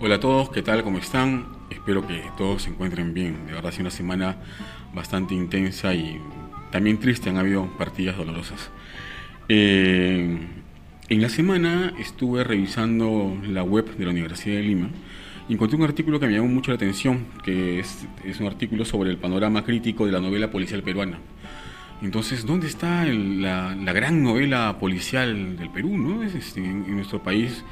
Hola a todos, ¿qué tal? ¿Cómo están? Espero que todos se encuentren bien. De verdad, ha sido una semana bastante intensa y también triste. Han habido partidas dolorosas. Eh, en la semana estuve revisando la web de la Universidad de Lima y encontré un artículo que me llamó mucho la atención, que es, un artículo sobre el panorama crítico de la novela policial peruana. Entonces, ¿dónde está la, gran novela policial del Perú? ¿no? Este, en nuestro país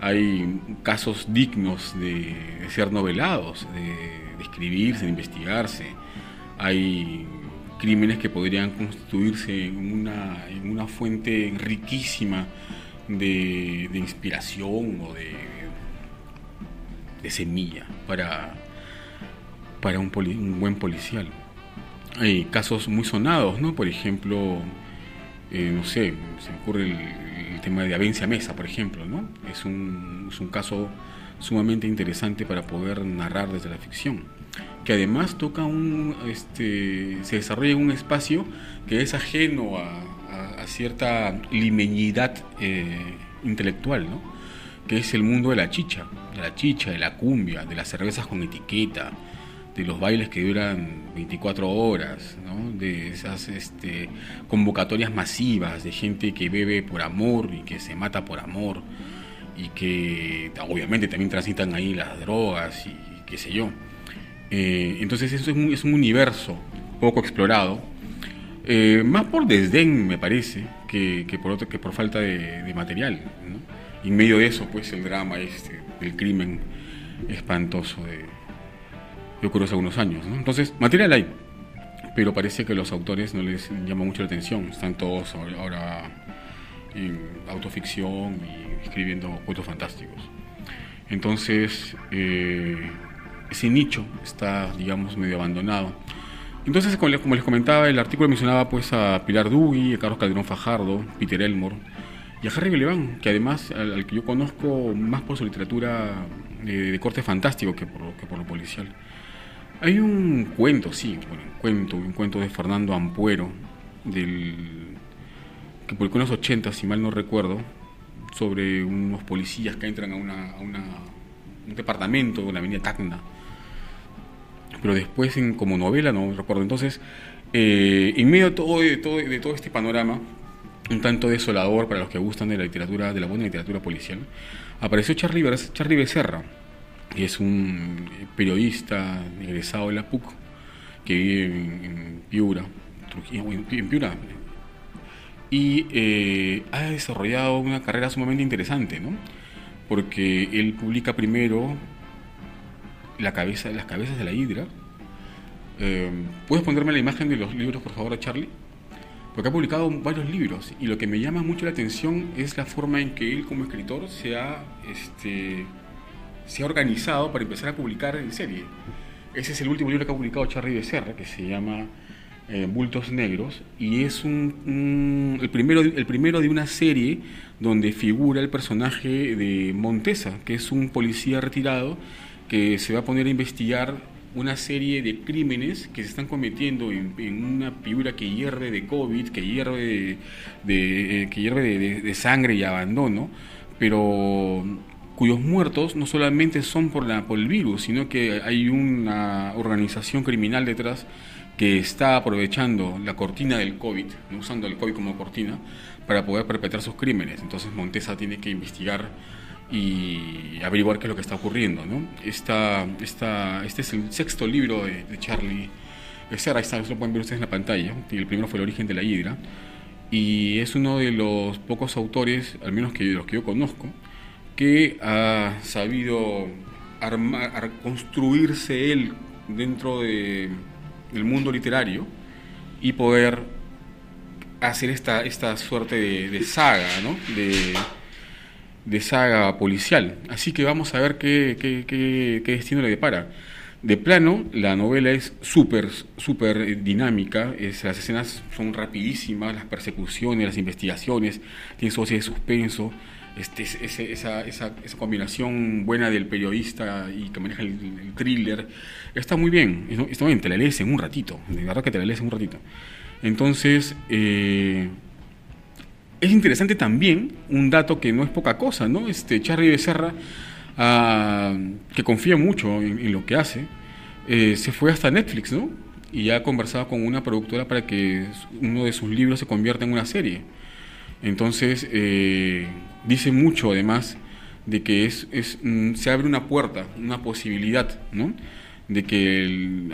hay casos dignos de, ser novelados, de, escribirse, de investigarse. Hay crímenes que podrían constituirse en una, en una fuente riquísima de, inspiración o de, de semilla para, para un, un, buen policial. Hay casos muy sonados, ¿no? Por ejemplo, eh, no sé, se me ocurre el, tema de Avencia Mesa, por ejemplo, ¿no? Es un, es un caso sumamente interesante para poder narrar desde la ficción, que además toca un, este, se desarrolla en un espacio que es ajeno a, cierta limeñidad eh, intelectual, ¿no? que es el mundo de la chicha, de la chicha, de la cumbia, de las cervezas con etiqueta, de los bailes que duran 24 horas, de esas este, convocatorias masivas de gente que bebe por amor y que se mata por amor y que obviamente también transitan ahí las drogas y, qué sé yo. Eh, entonces eso es un, universo poco explorado, eh, más por desdén me parece que, por, otro, que por falta de, material. Y en medio de eso pues el drama este, el crimen espantoso de que ocurrió hace algunos años. Entonces, material hay, pero parece que los autores no les llama mucho la atención. Están todos ahora en autoficción y escribiendo cuentos fantásticos. Entonces, eh, ese nicho está, digamos, medio abandonado. Entonces, como les comentaba, el artículo mencionaba pues a Pilar Dugui, a Carlos Calderón Fajardo, Peter Elmore y a Harry Beleván, que además al, que yo conozco más por su literatura eh, de corte fantástico que por, que por lo policial. Hay un cuento, sí, un cuento, un cuento de Fernando Ampuero, del, que publicó en los 80, si mal no recuerdo, sobre unos policías que entran a, un departamento de la avenida Tacna. Pero después, en, como novela, no recuerdo. Entonces, eh, en medio de todo este panorama, un tanto desolador para los que gustan de la literatura, de la buena literatura policial, apareció Charlie, Charlie Becerra es un periodista egresado de la PUC que vive en, Piura, en Piura, y eh, ha desarrollado una carrera sumamente interesante, ¿no? Porque él publica primero la cabeza, las cabezas de la hidra. Eh, ¿Puedes ponerme la imagen de los libros, por favor, Charlie? Porque ha publicado varios libros y lo que me llama mucho la atención es la forma en que él como escritor se ha este, se ha organizado para empezar a publicar en serie. Ese es el último libro que ha publicado Charlie Becerra, que se llama eh, Bultos Negros, y es un, el, primero, el primero de una serie donde figura el personaje de Montesa, que es un policía retirado que se va a poner a investigar una serie de crímenes que se están cometiendo en, una figura que hierve de COVID, que hierve de, eh, que hierve de, sangre y abandono, pero cuyos muertos no solamente son por, la, por el virus, sino que hay una organización criminal detrás que está aprovechando la cortina del COVID, usando el COVID como cortina, para poder perpetrar sus crímenes. Entonces Montesa tiene que investigar y averiguar qué es lo que está ocurriendo. ¿no? Esta, esta, este es el sexto libro de, Charlie Becerra, está, lo pueden ver ustedes en la pantalla, el primero fue El origen de la hidra, y es uno de los pocos autores, al menos que los que yo conozco, que ha sabido armar, construirse él dentro de, del mundo literario y poder hacer esta, esta suerte de, saga, ¿no? de, saga policial. Así que vamos a ver qué, qué, qué, destino le depara. De plano, la novela es súper, súper dinámica, las escenas son rapidísimas, las persecuciones, las investigaciones, tiene su de suspenso, este, esa, esa, esa, combinación buena del periodista y que maneja el, thriller, está muy bien, está bien, te la lees en un ratito, de verdad que te la lees en un ratito. Entonces, eh, es interesante también un dato que no es poca cosa, ¿no? Este, Charlie Becerra que confía mucho en, lo que hace, eh, se fue hasta Netflix, ¿no? Y ya ha conversado con una productora para que uno de sus libros se convierta en una serie. Entonces, eh, dice mucho además de que mm, se abre una puerta, una posibilidad, ¿no? de que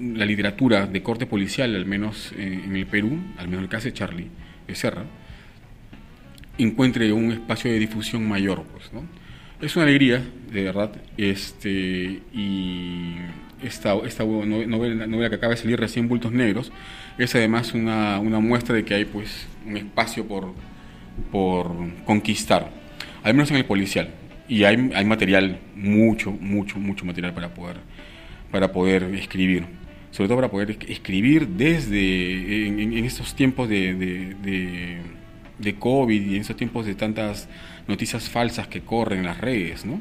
la literatura de corte policial, al menos eh, en el Perú, al menos el caso de Charlie Becerra, encuentre un espacio de difusión mayor. Pues. Es una alegría, de verdad, este, y esta, novela, novela, que acaba de salir recién, Bultos Negros, es además una muestra de que hay pues, un espacio por, por conquistar, al menos en el policial. Y hay, hay material, mucho, mucho, mucho material para poder para poder escribir, sobre todo para poder escribir desde en, estos tiempos de, de, COVID y en estos tiempos de tantas noticias falsas que corren en las redes, ¿no?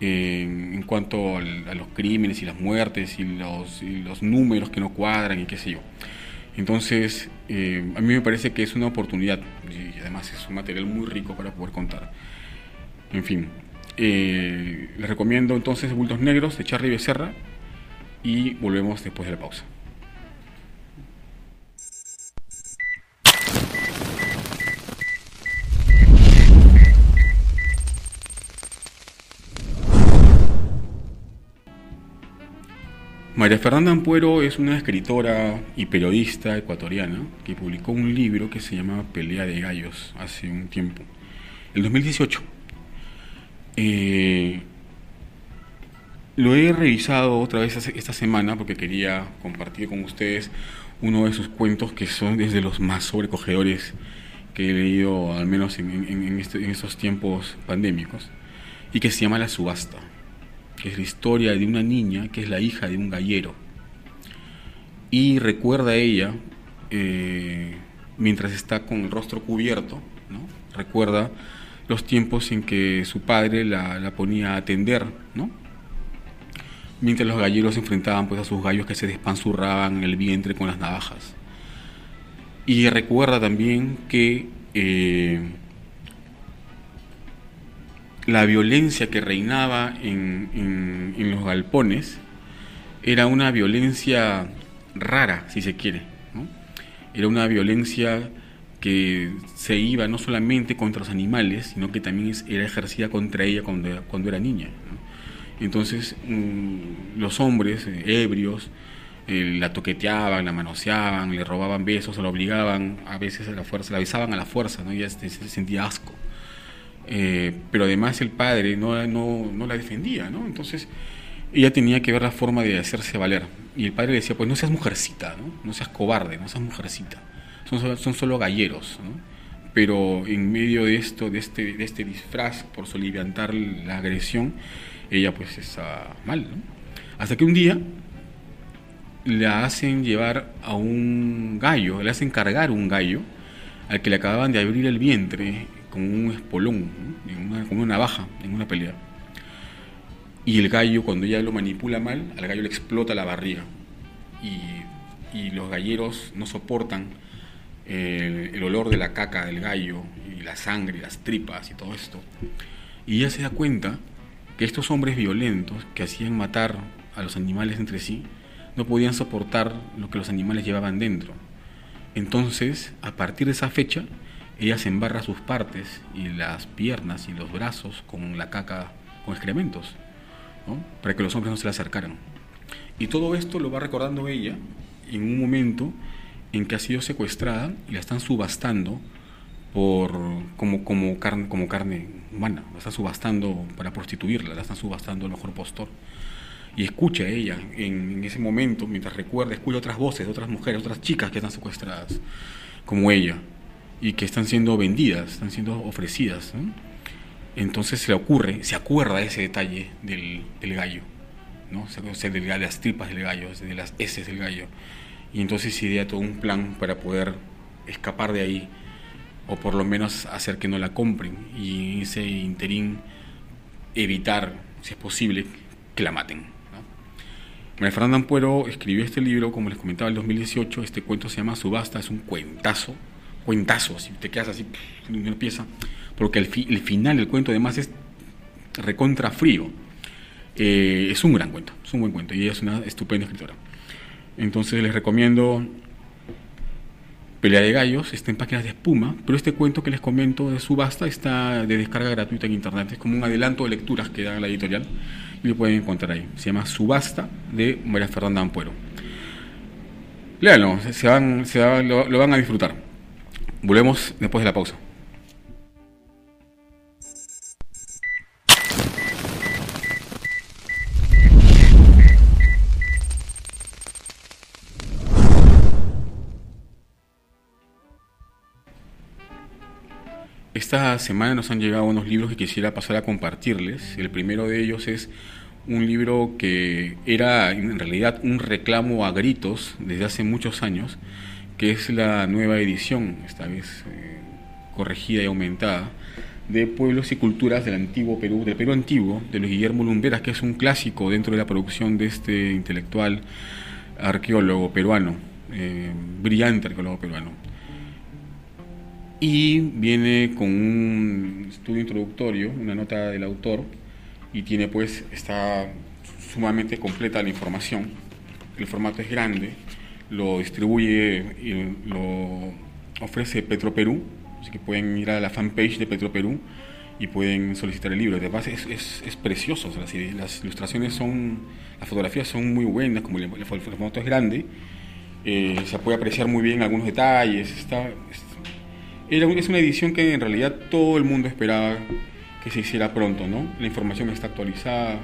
en cuanto a los crímenes y las muertes y los, los, números que no cuadran y qué sé yo. Entonces, eh, a mí me parece que es una oportunidad y además es un material muy rico para poder contar. En fin, eh, les recomiendo entonces Bultos Negros de Charlie Becerra, y volvemos después de la pausa. María Fernanda Ampuero es una escritora y periodista ecuatoriana que publicó un libro que se llama Pelea de Gallos hace un tiempo, el 2018. Eh, lo he revisado otra vez esta semana porque quería compartir con ustedes uno de sus cuentos que son desde los más sobrecogedores que he leído, al menos en, este, estos tiempos pandémicos, y que se llama La Subasta, es la historia de una niña que es la hija de un gallero. Y recuerda ella, eh, mientras está con el rostro cubierto, ¿no? recuerda los tiempos en que su padre la, la ponía a atender, ¿no? mientras los galleros se enfrentaban pues, a sus gallos que se despanzurraban en el vientre con las navajas. Y recuerda también que eh, la violencia que reinaba en, los galpones era una violencia rara, si se quiere. Era una violencia que se iba no solamente contra los animales, sino que también era ejercida contra ella cuando, era niña. Entonces mm, los hombres eh, ebrios eh, la toqueteaban, la manoseaban, le robaban besos, la obligaban a veces a la fuerza, la besaban a la fuerza, ¿no? ella se, sentía asco. Eh, pero además el padre no, no, no, la defendía, ¿no? Entonces ella tenía que ver la forma de hacerse valer. Y el padre le decía, pues no seas mujercita, ¿no? No seas cobarde, no seas mujercita. Son, son solo galleros, ¿no? Pero en medio de esto, de este, de este disfraz por soliviantar la agresión, ella pues está mal, ¿no? Hasta que un día la hacen llevar a un gallo, le hacen cargar un gallo al que le acababan de abrir el vientre con un espolón, con una navaja, en una pelea. Y el gallo, cuando ella lo manipula mal, al gallo le explota la barriga. Y, y los galleros no soportan el, el, olor de la caca del gallo y la sangre, las tripas y todo esto. Y ella se da cuenta que estos hombres violentos que hacían matar a los animales entre sí no podían soportar lo que los animales llevaban dentro. Entonces, a partir de esa fecha, ella se embarra sus partes y las piernas y los brazos con la caca, con excrementos, para que los hombres no se le acercaran. Y todo esto lo va recordando ella en un momento en que ha sido secuestrada y la están subastando por, como, como, carne, como carne humana, la están subastando para prostituirla, la están subastando el mejor postor. Y escucha ella en, ese momento, mientras recuerda, escucha otras voces de otras mujeres, otras chicas que están secuestradas, como ella, y que están siendo vendidas, están siendo ofrecidas. Entonces se le ocurre, se acuerda ese detalle del, del gallo, ¿no? se, de las tripas del gallo, de las heces del gallo. Y entonces idea todo un plan para poder escapar de ahí o por lo menos hacer que no la compren y en ese interín evitar, si es posible, que la maten. ¿no? María Fernanda Ampuero escribió este libro, como les comentaba, en el 2018. Este cuento se llama Subasta, es un cuentazo, cuentazo, si te quedas así, una pieza, porque el, el final del cuento además es recontra frío. Eh, es un gran cuento, es un buen cuento y ella es una estupenda escritora. Entonces les recomiendo Pelea de Gallos, está en páginas de espuma, pero este cuento que les comento de subasta está de descarga gratuita en internet, es como un adelanto de lecturas que da la editorial y lo pueden encontrar ahí. Se llama Subasta de María Fernanda Ampuero. Léanlo, se van, lo van a disfrutar. Volvemos después de la pausa. Esta semana nos han llegado unos libros que quisiera pasar a compartirles. El primero de ellos es un libro que era en realidad un reclamo a gritos desde hace muchos años, que es la nueva edición, esta vez eh, corregida y aumentada, de Pueblos y Culturas del Antiguo Perú, del Perú Antiguo, de Luis Guillermo Lumberas, que es un clásico dentro de la producción de este intelectual arqueólogo peruano, eh, brillante arqueólogo peruano y viene con un estudio introductorio, una nota del autor, y tiene pues, está sumamente completa la información. El formato es grande, lo distribuye y lo ofrece Petroperú, así que pueden ir a la fanpage de Petroperú y pueden solicitar el libro. Además es, es, es precioso, las ilustraciones son, las fotografías son muy buenas, como el, formato es grande, eh, se puede apreciar muy bien algunos detalles, está, es una edición que en realidad todo el mundo esperaba que se hiciera pronto, ¿no? La información está actualizada,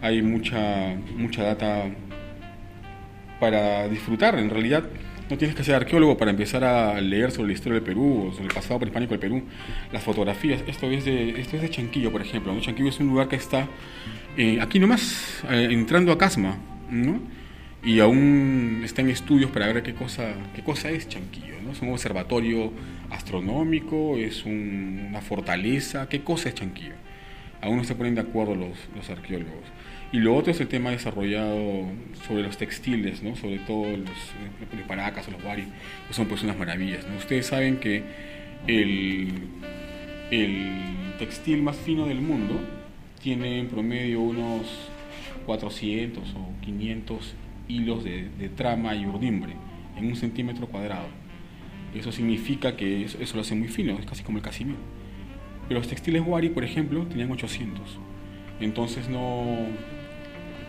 hay mucha, mucha data para disfrutar. En realidad no tienes que ser arqueólogo para empezar a leer sobre la historia del Perú o sobre el pasado prehispánico del Perú. Las fotografías, esto es de, esto es de Chanquillo, por ejemplo. Chanquillo es un lugar que está eh, aquí nomás, eh, entrando a Casma, ¿no? y aún está en estudios para ver qué cosa, qué cosa es Chanquillo. ¿no? Es un observatorio astronómico, es una fortaleza, qué cosa es Chanquillo. Aún no se ponen de acuerdo los, los, arqueólogos. Y lo otro es el tema desarrollado sobre los textiles, ¿no? sobre todo los, los paracas o los wari, que son pues unas maravillas. Ustedes saben que el, el textil más fino del mundo tiene en promedio unos 400 o 500 hilos de, trama y urdimbre en un centímetro cuadrado. Eso significa que eso, lo hace muy fino, es casi como el casimiro. Pero los textiles Wari, por ejemplo, tenían 800. Entonces no...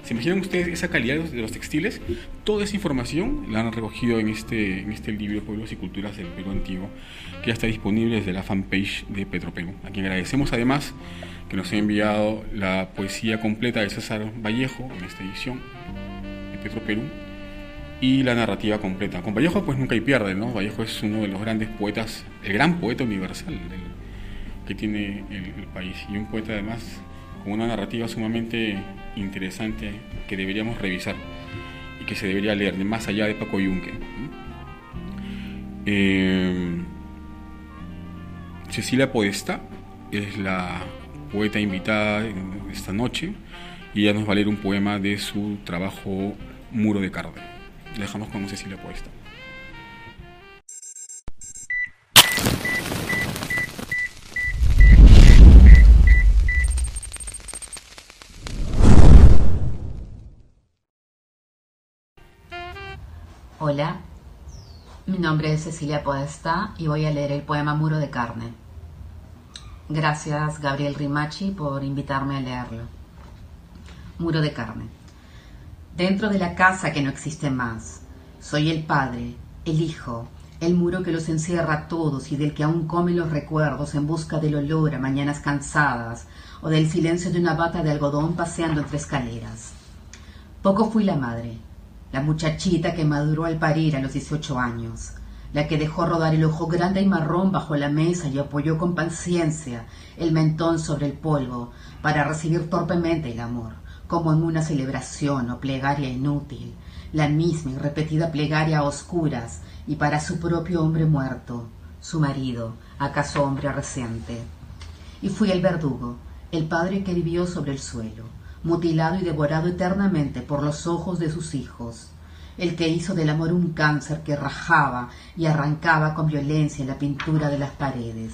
¿Se imaginan ustedes esa calidad de los textiles? Toda esa información la han recogido en este, en este libro Pueblos y Culturas del Perú Antiguo, que ya está disponible desde la fanpage de Perú a quien agradecemos además que nos ha enviado la poesía completa de César Vallejo en esta edición Petro Perú, y la narrativa completa. Con Vallejo pues nunca hay pierde, ¿no? Vallejo es uno de los grandes poetas, el gran poeta universal que tiene el, país y un poeta además con una narrativa sumamente interesante que deberíamos revisar y que se debería leer, más allá de Paco Yunque. Eh, Cecilia Podesta es la poeta invitada esta noche y ella nos va a leer un poema de su trabajo Muro de Carne. Dejamos con Cecilia Puesta. Hola, mi nombre es Cecilia Podesta y voy a leer el poema Muro de Carne. Gracias Gabriel Rimachi por invitarme a leerlo. Muro de Carne dentro de la casa que no existe más. Soy el padre, el hijo, el muro que los encierra a todos y del que aún comen los recuerdos en busca del olor a mañanas cansadas o del silencio de una bata de algodón paseando entre escaleras. Poco fui la madre, la muchachita que maduró al parir a los 18 años, la que dejó rodar el ojo grande y marrón bajo la mesa y apoyó con paciencia el mentón sobre el polvo para recibir torpemente el amor como en una celebración o plegaria inútil, la misma y repetida plegaria a oscuras y para su propio hombre muerto, su marido, acaso hombre reciente. Y fui el verdugo, el padre que vivió sobre el suelo, mutilado y devorado eternamente por los ojos de sus hijos, el que hizo del amor un cáncer que rajaba y arrancaba con violencia la pintura de las paredes.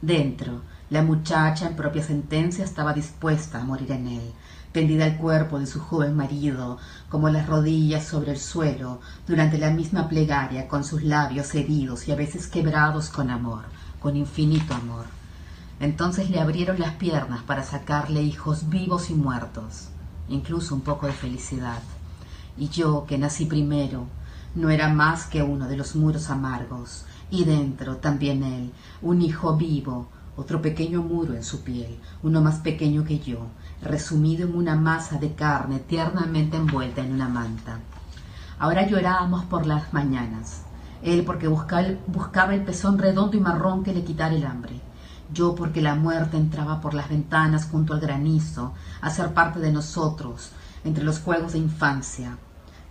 Dentro, La muchacha, en propia sentencia, estaba dispuesta a morir en él, tendida al cuerpo de su joven marido, como las rodillas sobre el suelo, durante la misma plegaria, con sus labios heridos y a veces quebrados con amor, con infinito amor. Entonces le abrieron las piernas para sacarle hijos vivos y muertos, incluso un poco de felicidad. Y yo, que nací primero, no era más que uno de los muros amargos, y dentro también él, un hijo vivo, otro pequeño muro en su piel, uno más pequeño que yo, resumido en una masa de carne tiernamente envuelta en una manta. Ahora llorábamos por las mañanas, él porque buscaba el pezón redondo y marrón que le quitara el hambre, yo porque la muerte entraba por las ventanas junto al granizo a ser parte de nosotros, entre los juegos de infancia,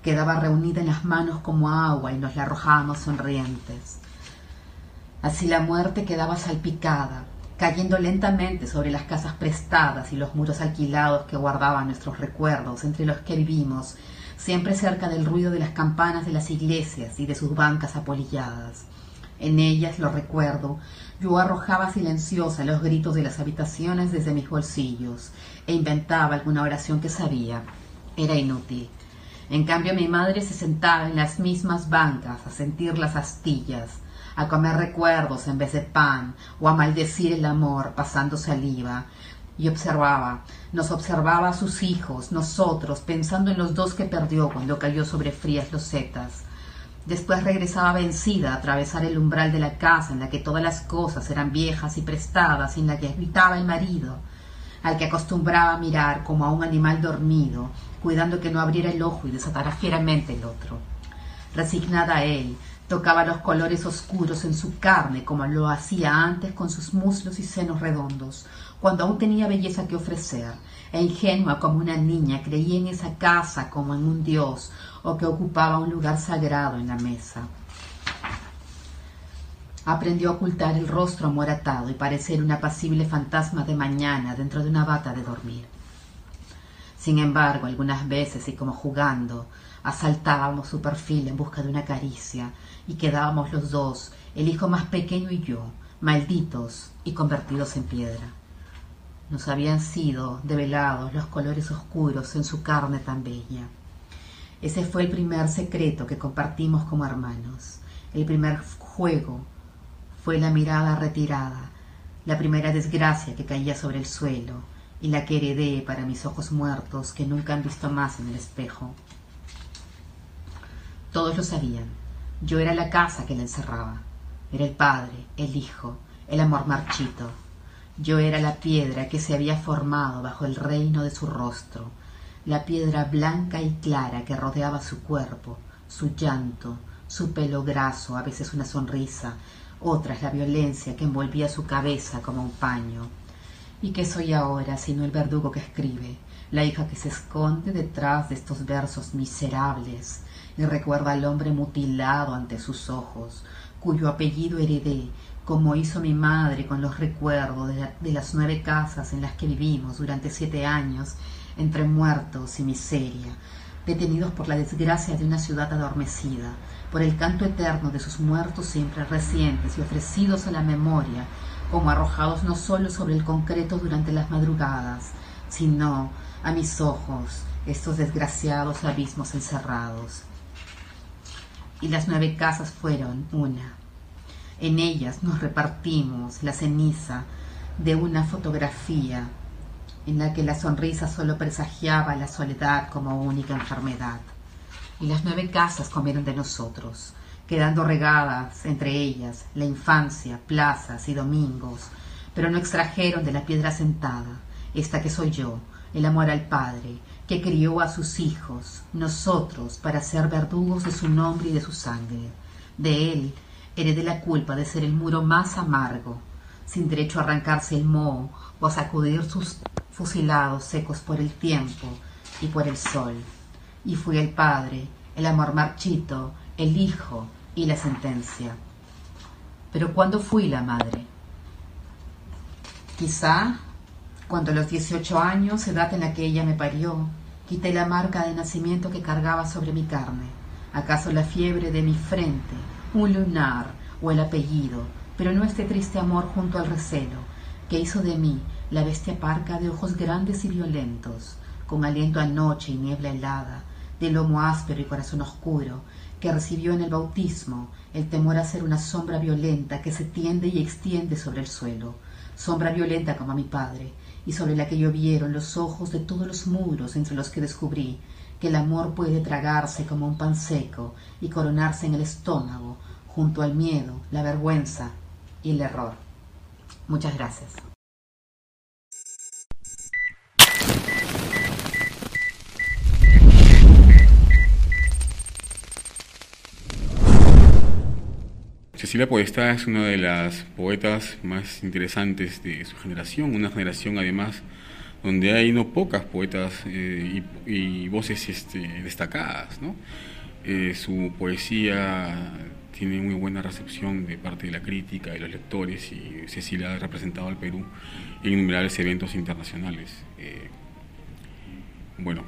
quedaba reunida en las manos como agua y nos la arrojábamos sonrientes. Así la muerte quedaba salpicada, cayendo lentamente sobre las casas prestadas y los muros alquilados que guardaban nuestros recuerdos, entre los que vivimos, siempre cerca del ruido de las campanas de las iglesias y de sus bancas apolilladas. En ellas, lo recuerdo, yo arrojaba silenciosa los gritos de las habitaciones desde mis bolsillos e inventaba alguna oración que sabía. Era inútil. En cambio, mi madre se sentaba en las mismas bancas a sentir las astillas, a comer recuerdos en vez de pan, o a maldecir el amor pasando saliva, y observaba, nos observaba a sus hijos, nosotros, pensando en los dos que perdió cuando cayó sobre frías losetas, Después regresaba vencida a atravesar el umbral de la casa en la que todas las cosas eran viejas y prestadas y en la que habitaba el marido, al que acostumbraba mirar como a un animal dormido, cuidando que no abriera el ojo y desatara fieramente el otro. Resignada a él, tocaba los colores oscuros en su carne como lo hacía antes con sus muslos y senos redondos, cuando aún tenía belleza que ofrecer, e ingenua como una niña creía en esa casa como en un dios, o que ocupaba un lugar sagrado en la mesa. Aprendió a ocultar el rostro amoratado y parecer un apacible fantasma de mañana dentro de una bata de dormir. Sin embargo, algunas veces y como jugando, asaltábamos su perfil en busca de una caricia y quedábamos los dos, el hijo más pequeño y yo, malditos y convertidos en piedra. Nos habían sido develados los colores oscuros en su carne tan bella. Ese fue el primer secreto que compartimos como hermanos. El primer juego fue la mirada retirada, la primera desgracia que caía sobre el suelo y la que heredé para mis ojos muertos que nunca han visto más en el espejo. Todos lo sabían. Yo era la casa que la encerraba. Era el padre, el hijo, el amor marchito. Yo era la piedra que se había formado bajo el reino de su rostro, la piedra blanca y clara que rodeaba su cuerpo, su llanto, su pelo graso, a veces una sonrisa, otras la violencia que envolvía su cabeza como un paño. ¿Y qué soy ahora sino el verdugo que escribe, la hija que se esconde detrás de estos versos miserables y recuerda al hombre mutilado ante sus ojos, cuyo apellido heredé, como hizo mi madre con los recuerdos de, de las nueve casas en las que vivimos durante siete años entre muertos y miseria, detenidos por la desgracia de una ciudad adormecida, por el canto eterno de sus muertos siempre recientes y ofrecidos a la memoria, como arrojados no sólo sobre el concreto durante las madrugadas, sino a mis ojos, estos desgraciados abismos encerrados. Y las nueve casas fueron una. En ellas nos repartimos la ceniza de una fotografía en la que la sonrisa solo presagiaba la soledad como única enfermedad. Y las nueve casas comieron de nosotros, quedando regadas entre ellas la infancia, plazas y domingos, pero no extrajeron de la piedra sentada, esta que soy yo, el amor al Padre, que crió a sus hijos, nosotros, para ser verdugos de su nombre y de su sangre. De él heredé la culpa de ser el muro más amargo, sin derecho a arrancarse el moho o a sacudir sus fusilados secos por el tiempo y por el sol. Y fui el padre, el amor marchito, el hijo y la sentencia. Pero ¿cuándo fui la madre? Quizá cuando a los dieciocho años, edad en la que ella me parió, quité la marca de nacimiento que cargaba sobre mi carne. ¿Acaso la fiebre de mi frente, un lunar o el apellido, pero no este triste amor junto al recelo, que hizo de mí la bestia parca de ojos grandes y violentos, con aliento a noche y niebla helada, de lomo áspero y corazón oscuro, que recibió en el bautismo el temor a ser una sombra violenta que se tiende y extiende sobre el suelo, sombra violenta como a mi padre, y sobre la que llovieron los ojos de todos los muros entre los que descubrí que el amor puede tragarse como un pan seco y coronarse en el estómago, junto al miedo, la vergüenza y el error. Muchas gracias. Cecilia Podestá es una de las poetas más interesantes de su generación, una generación además donde hay no pocas poetas eh, y, voces este, destacadas. Eh, su poesía tiene muy buena recepción de parte de la crítica y los lectores y Cecilia ha representado al Perú en innumerables eventos internacionales. Eh, bueno,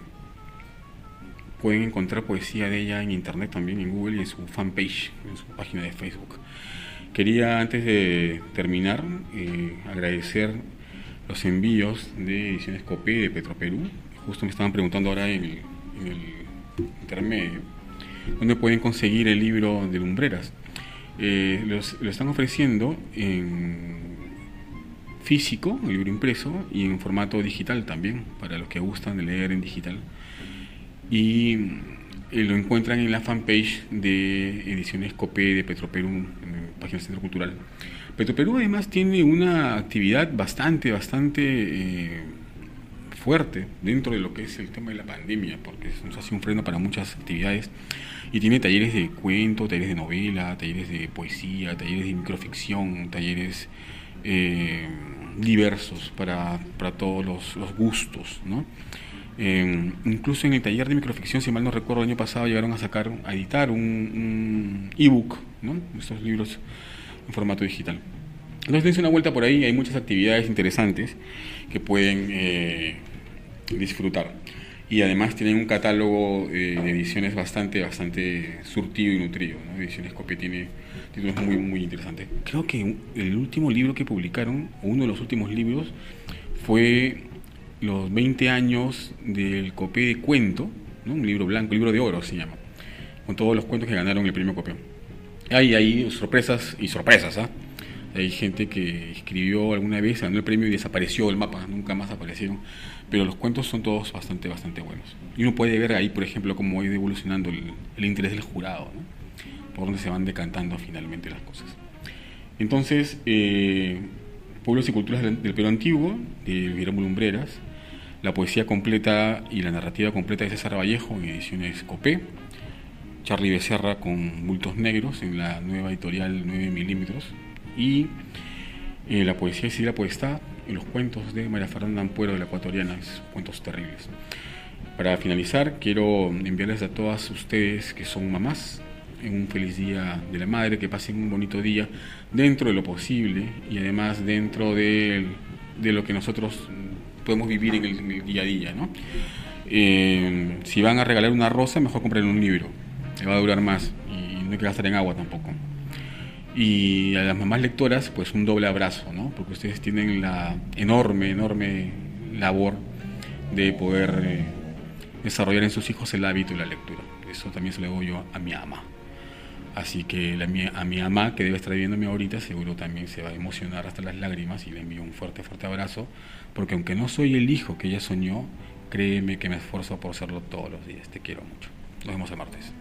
pueden encontrar poesía de ella en internet también, en Google y en su fanpage, en su página de Facebook. Quería antes de terminar agradecer los envíos de Ediciones Copé de Petroperú. Justo me estaban preguntando ahora en el, intermedio, ¿dónde pueden conseguir el libro de Lumbreras? Eh, lo están ofreciendo en físico, el libro impreso, y en formato digital también, para los que gustan de leer en digital. Y eh, lo encuentran en la fanpage de Ediciones Copé de Petroperú, en página del Centro Cultural. Perú además tiene una actividad bastante, bastante eh, fuerte dentro de lo que es el tema de la pandemia, porque nos hace un freno para muchas actividades y tiene talleres de cuento, talleres de novela, talleres de poesía, talleres de microficción, talleres eh, diversos para, todos los, gustos, ¿no? Eh, incluso en el taller de microficción, si mal no recuerdo, el año pasado llegaron a sacar, a editar un, ebook, ¿no? Estos libros en formato digital. Entonces dense una vuelta por ahí, hay muchas actividades interesantes que pueden eh, disfrutar. Y además tienen un catálogo eh, de ediciones bastante, bastante surtido y nutrido. Ediciones Copia tiene títulos muy, muy interesantes. Creo que el último libro que publicaron, o uno de los últimos libros, fue los 20 años del Copé de Cuento, un libro blanco, libro de oro se llama, con todos los cuentos que ganaron el premio Copé. Hay ahí sorpresas y sorpresas, ¿ah? Hay gente que escribió alguna vez, ganó el premio y desapareció el mapa, nunca más aparecieron. Pero los cuentos son todos bastante, bastante buenos. Y uno puede ver ahí, por ejemplo, cómo ha evolucionando el, interés del jurado, ¿no? por dónde se van decantando finalmente las cosas. Entonces, eh, Pueblos y Culturas del, Perú Antiguo, de Guillermo Lumbreras, la poesía completa y la narrativa completa de César Vallejo en ediciones Copé, Charlie Becerra con Bultos Negros en la nueva editorial 9 milímetros y eh, la poesía y la poesía y los cuentos de María Fernanda Ampuero de la Ecuatoriana, cuentos terribles. Para finalizar, quiero enviarles a todas ustedes que son mamás en un feliz día de la madre, que pasen un bonito día dentro de lo posible y además dentro de, lo que nosotros podemos vivir en el, día a día. ¿no? Eh, si van a regalar una rosa, mejor compren un libro le va a durar más y no hay que gastar en agua tampoco. Y a las mamás lectoras, pues un doble abrazo, ¿no? Porque ustedes tienen la enorme, enorme labor de poder eh, desarrollar en sus hijos el hábito de la lectura. Eso también se lo digo yo a mi ama. Así que a mi ama, que debe estar viéndome ahorita, seguro también se va a emocionar hasta las lágrimas y le envío un fuerte, fuerte abrazo, porque aunque no soy el hijo que ella soñó, créeme que me esfuerzo por serlo todos los días. Te quiero mucho. Nos vemos el martes.